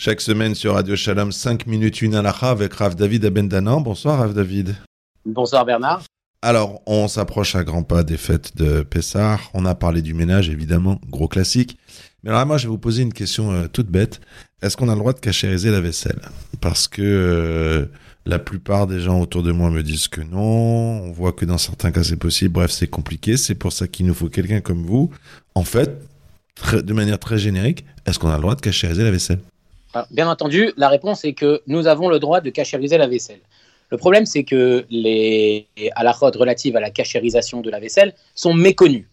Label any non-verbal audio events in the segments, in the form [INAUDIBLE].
Chaque semaine sur Radio Shalom, 5 minutes, une halakha avec Rav David Abendanan. Bonsoir Rav David. Bonsoir Bernard. Alors, on s'approche à grands pas des fêtes de Pessah. On a parlé du ménage, évidemment, gros classique. Mais alors, moi, je vais vous poser une question euh, toute bête. Est-ce qu'on a le droit de cachériser la vaisselle? Parce que euh, la plupart des gens autour de moi me disent que non. On voit que dans certains cas, c'est possible. Bref, c'est compliqué. C'est pour ça qu'il nous faut quelqu'un comme vous. En fait, de manière très générique, est-ce qu'on a le droit de cachériser la vaisselle? Bien entendu, la réponse est que nous avons le droit de cachériser la vaisselle. Le problème, c'est que les halakhot relatives à la cachérisation de la vaisselle sont méconnues.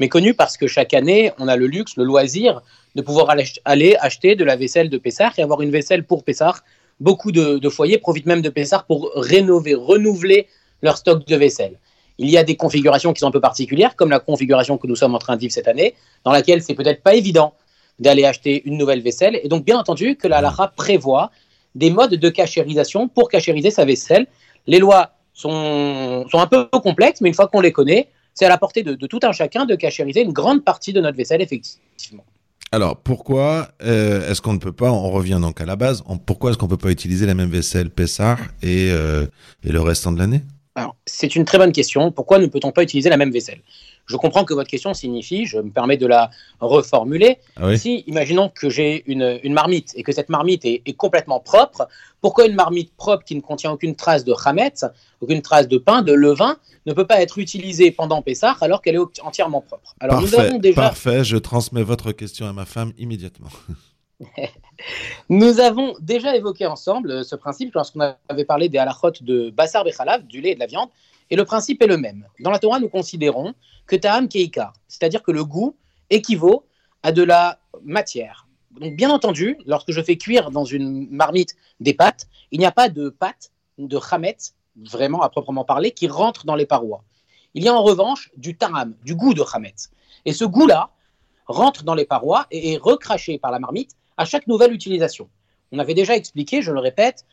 Méconnues parce que chaque année, on a le luxe, le loisir de pouvoir aller acheter de la vaisselle de Pessah et avoir une vaisselle pour Pessah. Beaucoup de, foyers profitent même de Pessah pour rénover, renouveler leur stock de vaisselle. Il y a des configurations qui sont un peu particulières, comme la configuration que nous sommes en train de vivre cette année, dans laquelle c'est peut-être pas évident d'aller acheter une nouvelle vaisselle. Et donc, bien entendu, que la halakha prévoit des modes de cachérisation pour cachériser sa vaisselle. Les lois sont, sont un peu complexes, mais une fois qu'on les connaît, c'est à la portée de, tout un chacun de cachériser une grande partie de notre vaisselle, effectivement. Alors, pourquoi euh, est-ce qu'on ne peut pas, on revient donc à la base, pourquoi est-ce qu'on ne peut pas utiliser la même vaisselle Pessar et, euh, et le restant de l'année? C'est une très bonne question. Pourquoi ne peut-on pas utiliser la même vaisselle? Je comprends que votre question signifie, je me permets de la reformuler. Ah si, imaginons que j'ai une, marmite et que cette marmite est, complètement propre, pourquoi une marmite propre qui ne contient aucune trace de chametz, aucune trace de pain, de levain, ne peut pas être utilisée pendant Pessah alors qu'elle est entièrement propre? Alors parfait, nous avons déjà... parfait, je transmets votre question à ma femme immédiatement. [LAUGHS] Nous avons déjà évoqué ensemble ce principe lorsqu'on avait parlé des halachot de Bassar Bechalav, du lait et de la viande. Et le principe est le même. Dans la Torah, nous considérons que Ta'am Keika, c'est-à-dire que le goût équivaut à de la matière. Donc, bien entendu, lorsque je fais cuire dans une marmite des pâtes, il n'y a pas de pâte, de chametz, vraiment à proprement parler, qui rentre dans les parois. Il y a en revanche du ta'am, du goût de chametz. Et ce goût-là rentre dans les parois et est recraché par la marmite à chaque nouvelle utilisation. On avait déjà expliqué, je le répète,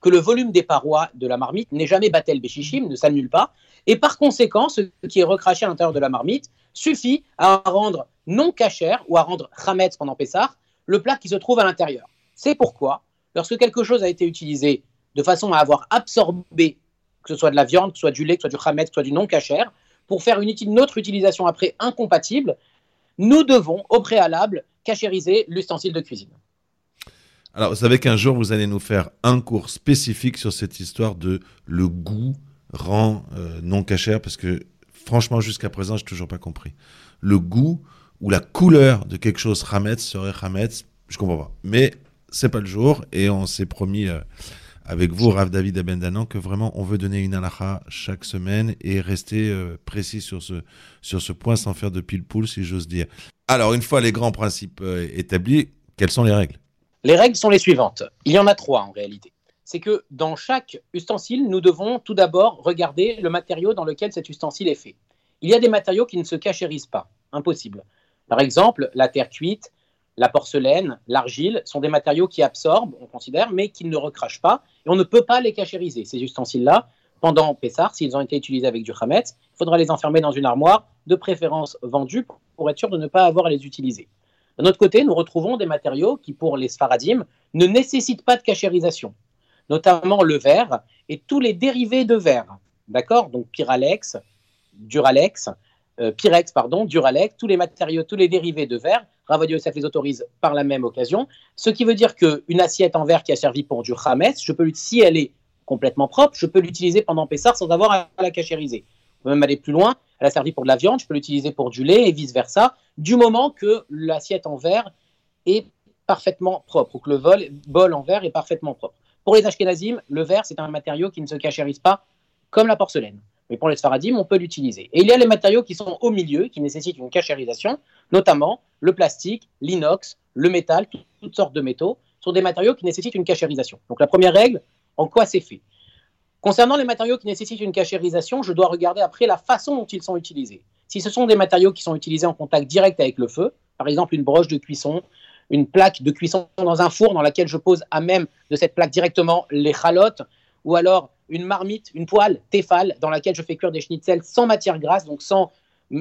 que le volume des parois de la marmite n'est jamais batel béchichim, ne s'annule pas, et par conséquent, ce qui est recraché à l'intérieur de la marmite suffit à rendre non cachère ou à rendre chametz pendant Pessah le plat qui se trouve à l'intérieur. C'est pourquoi, lorsque quelque chose a été utilisé de façon à avoir absorbé, que ce soit de la viande, que ce soit du lait, que ce soit du chametz, que ce soit du non cachère, pour faire une autre utilisation après incompatible, nous devons au préalable cachériser l'ustensile de cuisine. Alors, vous savez qu'un jour, vous allez nous faire un cours spécifique sur cette histoire de le goût rend euh, non cachère, parce que franchement, jusqu'à présent, j'ai toujours pas compris. Le goût ou la couleur de quelque chose Hametz serait Hametz, je comprends pas. Mais c'est pas le jour, et on s'est promis euh, avec vous, Rav David Abendanan, que vraiment on veut donner une halakha chaque semaine et rester euh, précis sur ce, sur ce point sans faire de pile-poule, si j'ose dire. Alors, une fois les grands principes établis, quelles sont les règles? Les règles sont les suivantes. Il y en a trois en réalité. C'est que dans chaque ustensile, nous devons tout d'abord regarder le matériau dans lequel cet ustensile est fait. Il y a des matériaux qui ne se cachérisent pas, impossible. Par exemple, la terre cuite, la porcelaine, l'argile sont des matériaux qui absorbent, on considère, mais qui ne recrachent pas, et on ne peut pas les cachériser. Ces ustensiles-là, pendant Pessar, s'ils ont été utilisés avec du Hametz, il faudra les enfermer dans une armoire, de préférence vendue, pour être sûr de ne pas avoir à les utiliser. D'un autre côté, nous retrouvons des matériaux qui, pour les sfaradim, ne nécessitent pas de cachérisation, notamment le verre et tous les dérivés de verre. D'accord? Donc Pyralex, Duralex, Pyrex, pardon, Duralex, tous les matériaux, tous les dérivés de verre, Ravad Yosef les autorise par la même occasion. Ce qui veut dire qu'une assiette en verre qui a servi pour du Hametz, je peux, si elle est complètement propre, je peux l'utiliser pendant Pessar sans avoir à la cachériser. On peut même aller plus loin elle a servi pour de la viande, je peux l'utiliser pour du lait et vice-versa, du moment que l'assiette en verre est parfaitement propre, ou que le bol en verre est parfaitement propre. Pour les Ashkenazim, le verre, c'est un matériau qui ne se cachérise pas comme la porcelaine. Mais pour les Sfaradim, on peut l'utiliser. Et il y a les matériaux qui sont au milieu, qui nécessitent une cachérisation, notamment le plastique, l'inox, le métal, toutes sortes de métaux, sont des matériaux qui nécessitent une cachérisation. Donc la première règle, en quoi c'est fait? Concernant les matériaux qui nécessitent une cachérisation, je dois regarder après la façon dont ils sont utilisés. Si ce sont des matériaux qui sont utilisés en contact direct avec le feu, par exemple une broche de cuisson, une plaque de cuisson dans un four dans laquelle je pose à même de cette plaque directement les chalotes, ou alors une marmite, une poêle Tefal dans laquelle je fais cuire des schnitzels sans matière grasse, donc sans,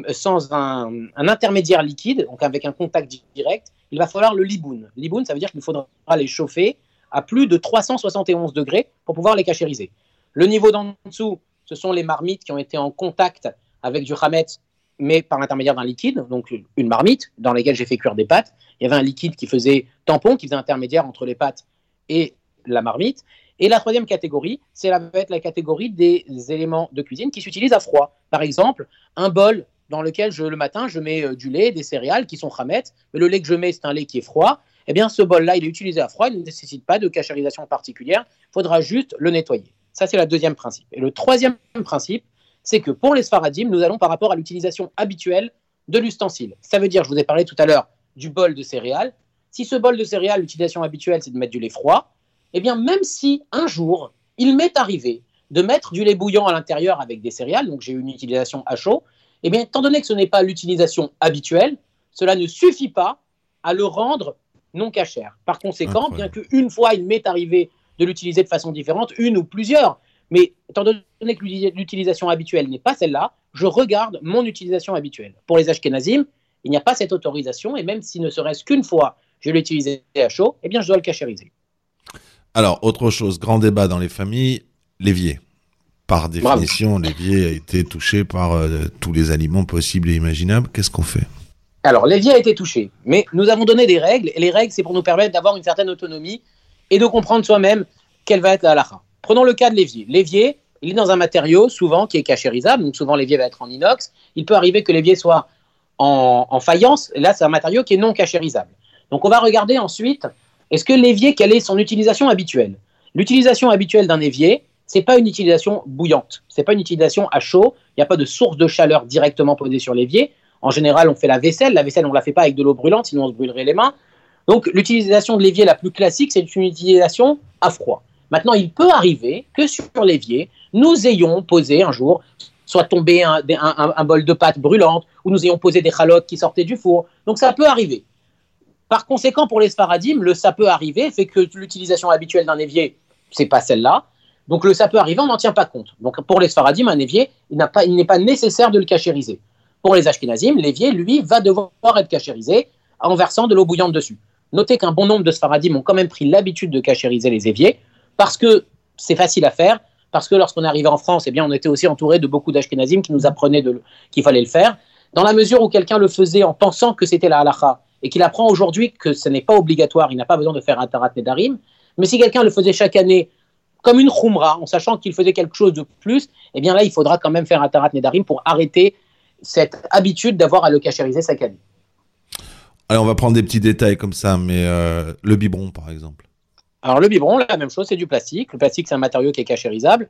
sans un, un, intermédiaire liquide, donc avec un contact direct. il va falloir le liboun. Liboun, ça veut dire qu'il faudra les chauffer à plus de 371 degrés pour pouvoir les cachériser. Le niveau d'en dessous, ce sont les marmites qui ont été en contact avec du hametz, mais par l'intermédiaire d'un liquide, donc une marmite dans laquelle j'ai fait cuire des pâtes. Il y avait un liquide qui faisait tampon, qui faisait intermédiaire entre les pâtes et la marmite. Et la troisième catégorie, c'est la, catégorie des éléments de cuisine qui s'utilisent à froid. Par exemple, un bol dans lequel le matin je mets euh, du lait, des céréales qui sont hametz, mais le lait que je mets c'est un lait qui est froid. Eh bien, ce bol-là, il est utilisé à froid, il ne nécessite pas de cachérisation particulière. Il faudra juste le nettoyer. Ça, c'est le deuxième principe. Et le troisième principe, c'est que pour les sfaradim, nous allons par rapport à l'utilisation habituelle de l'ustensile. Ça veut dire, je vous ai parlé tout à l'heure du bol de céréales. Si ce bol de céréales, l'utilisation habituelle, c'est de mettre du lait froid, eh bien, même si un jour, il m'est arrivé de mettre du lait bouillant à l'intérieur avec des céréales, donc j'ai une utilisation à chaud, eh bien, étant donné que ce n'est pas l'utilisation habituelle, cela ne suffit pas à le rendre non cachère. Par conséquent, bien qu'une fois il m'est arrivé de l'utiliser de façon différente, une ou plusieurs, mais étant donné que l'utilisation habituelle n'est pas celle-là, je regarde mon utilisation habituelle. Pour les Ashkenazim, il n'y a pas cette autorisation, et même si ne serait-ce qu'une fois je l'ai utilisé à chaud, eh bien je dois le cachériser. Alors, autre chose, grand débat dans les familles, l'évier. Par définition, l'évier a été touché par euh, tous les aliments possibles et imaginables. Qu'est-ce qu'on fait? Alors, l'évier a été touché, mais nous avons donné des règles, et les règles, c'est pour nous permettre d'avoir une certaine autonomie et de comprendre soi-même quelle va être la halakha. Prenons le cas de l'évier. L'évier, il est dans un matériau souvent qui est cachérisable, donc souvent l'évier va être en inox. Il peut arriver que l'évier soit en, faïence, et là c'est un matériau qui est non cachérisable. Donc on va regarder ensuite, est-ce que l'évier, quelle est son utilisation habituelle? L'utilisation habituelle d'un évier, c'est pas une utilisation bouillante, c'est pas une utilisation à chaud, il n'y a pas de source de chaleur directement posée sur l'évier. En général, on fait la vaisselle, la vaisselle on la fait pas avec de l'eau brûlante, sinon on se brûlerait les mains. Donc l'utilisation de l'évier la plus classique, c'est une utilisation à froid. Maintenant, il peut arriver que sur l'évier, nous ayons posé un jour, soit tombé un, bol de pâte brûlante, ou nous ayons posé des chalotes qui sortaient du four. Donc ça peut arriver. Par conséquent, pour les sfaradim, le ça peut arriver fait que l'utilisation habituelle d'un évier, c'est pas celle-là. Donc le ça peut arriver, on n'en tient pas compte. Donc pour les sfaradim, un évier, il n'est pas, nécessaire de le cachériser. Pour les ashkenazim, l'évier, lui, va devoir être cachérisé en versant de l'eau bouillante dessus. Notez qu'un bon nombre de sfaradim ont quand même pris l'habitude de cachériser les éviers parce que c'est facile à faire, parce que lorsqu'on arrivé en France, eh bien, on était aussi entouré de beaucoup d'Ashkenazim qui nous apprenaient qu'il fallait le faire. Dans la mesure où quelqu'un le faisait en pensant que c'était la halacha et qu'il apprend aujourd'hui que ce n'est pas obligatoire, il n'a pas besoin de faire un tarat nedarim, mais si quelqu'un le faisait chaque année comme une khumra, en sachant qu'il faisait quelque chose de plus, eh bien là, il faudra quand même faire un tarat nedarim pour arrêter cette habitude d'avoir à le cachériser chaque année. Allez, on va prendre des petits détails comme ça, mais euh, le biberon, par exemple. Alors le biberon, la même chose, c'est du plastique. Le plastique, c'est un matériau qui est cachérisable.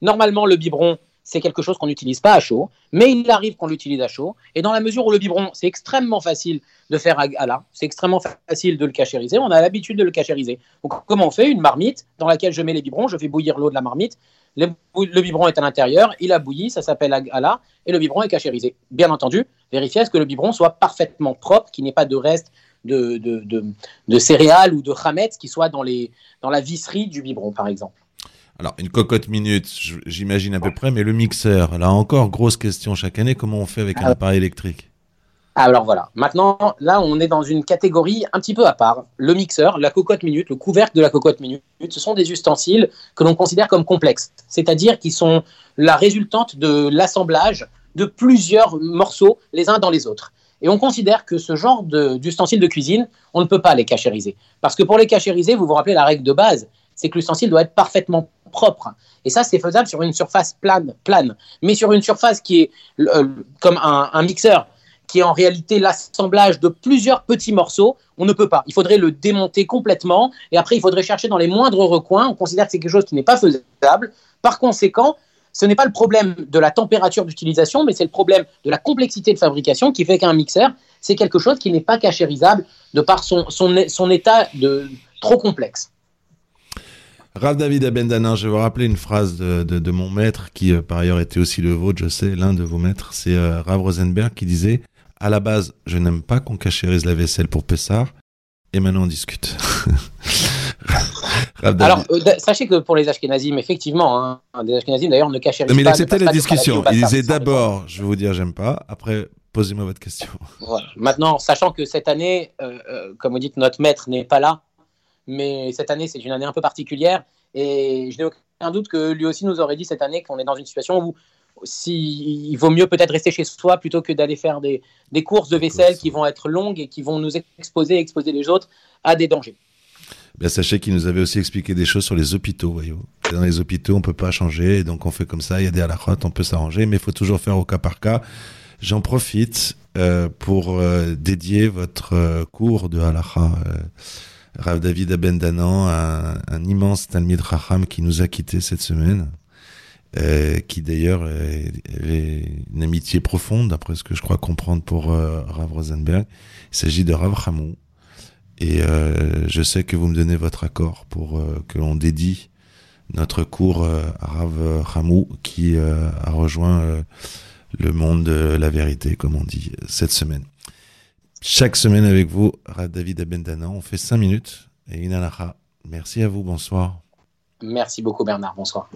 Normalement, le biberon, c'est quelque chose qu'on n'utilise pas à chaud, mais il arrive qu'on l'utilise à chaud. Et dans la mesure où le biberon, c'est extrêmement facile de faire à la, c'est extrêmement facile de le cachériser, on a l'habitude de le cachériser. Donc comment on fait Une marmite dans laquelle je mets les biberons, je fais bouillir l'eau de la marmite, le, biberon est à l'intérieur, il a bouilli, ça s'appelle la, et le biberon est cachérisé. Bien entendu, vérifiez à ce que le biberon soit parfaitement propre, qu'il n'y ait pas de reste de, de, céréales ou de chametz qui soient dans, les, dans la visserie du biberon, par exemple. Alors, une cocotte minute, j'imagine à peu près, mais le mixeur, là encore, grosse question chaque année, comment on fait avec un ah. appareil électrique? Alors voilà, maintenant là on est dans une catégorie un petit peu à part. Le mixeur, la cocotte minute, le couvercle de la cocotte minute, ce sont des ustensiles que l'on considère comme complexes, c'est-à-dire qui sont la résultante de l'assemblage de plusieurs morceaux les uns dans les autres. Et on considère que ce genre d'ustensiles de, cuisine, on ne peut pas les cachériser. Parce que pour les cachériser, vous vous rappelez la règle de base, c'est que l'ustensile doit être parfaitement propre. Et ça, c'est faisable sur une surface plane, plane. Mais sur une surface qui est euh, comme un, mixeur, qui est en réalité l'assemblage de plusieurs petits morceaux, on ne peut pas. Il faudrait le démonter complètement et après il faudrait chercher dans les moindres recoins. On considère que c'est quelque chose qui n'est pas faisable. Par conséquent, ce n'est pas le problème de la température d'utilisation, mais c'est le problème de la complexité de fabrication qui fait qu'un mixeur, c'est quelque chose qui n'est pas cachérisable de par son, son, état de, trop complexe. Rav David Abendanin, je vais vous rappeler une phrase de, mon maître, qui euh, par ailleurs était aussi le vôtre, je sais, l'un de vos maîtres, c'est euh, Rav Rosenberg qui disait À la base, je n'aime pas qu'on cachérise la vaisselle pour Pessard, et maintenant on discute. [LAUGHS] Alors, euh, sachez que pour les Ashkenazim, effectivement, hein, des Ashkenazim d'ailleurs ne cachérisent pas. Mais il acceptait la discussion. Il disait d'abord, je vais vous dire, j'aime pas. Après, posez-moi votre question. Voilà. Maintenant, sachant que cette année, comme vous dites, notre maître n'est pas là, mais cette année, c'est une année un peu particulière. Et je n'ai aucun doute que lui aussi nous aurait dit cette année qu'on est dans une situation où si, il vaut mieux peut-être rester chez soi plutôt que d'aller faire des, des, courses de vaisselle qui vont être longues et qui vont nous exposer, exposer les autres à des dangers. Bien, sachez qu'il nous avait aussi expliqué des choses sur les hôpitaux, voyez Dans les hôpitaux, on peut pas changer, donc on fait comme ça, il y a des halakhot, on peut s'arranger, mais il faut toujours faire au cas par cas. J'en profite euh, pour euh, dédier votre euh, cours de halakha. Euh, Rav David Abendanan, un, immense Talmid Raham qui nous a quittés cette semaine, euh, qui d'ailleurs avait une amitié profonde, d'après ce que je crois comprendre pour euh, Rav Rosenberg. Il s'agit de Rav Hamou. Et euh, je sais que vous me donnez votre accord pour que l'on dédie notre cours à Rav Hamou, qui a rejoint le monde de la vérité, comme on dit, cette semaine chaque semaine avec vous, David Abendana. On fait 5 minutes et une. Merci à vous, bonsoir. Merci beaucoup Bernard, bonsoir.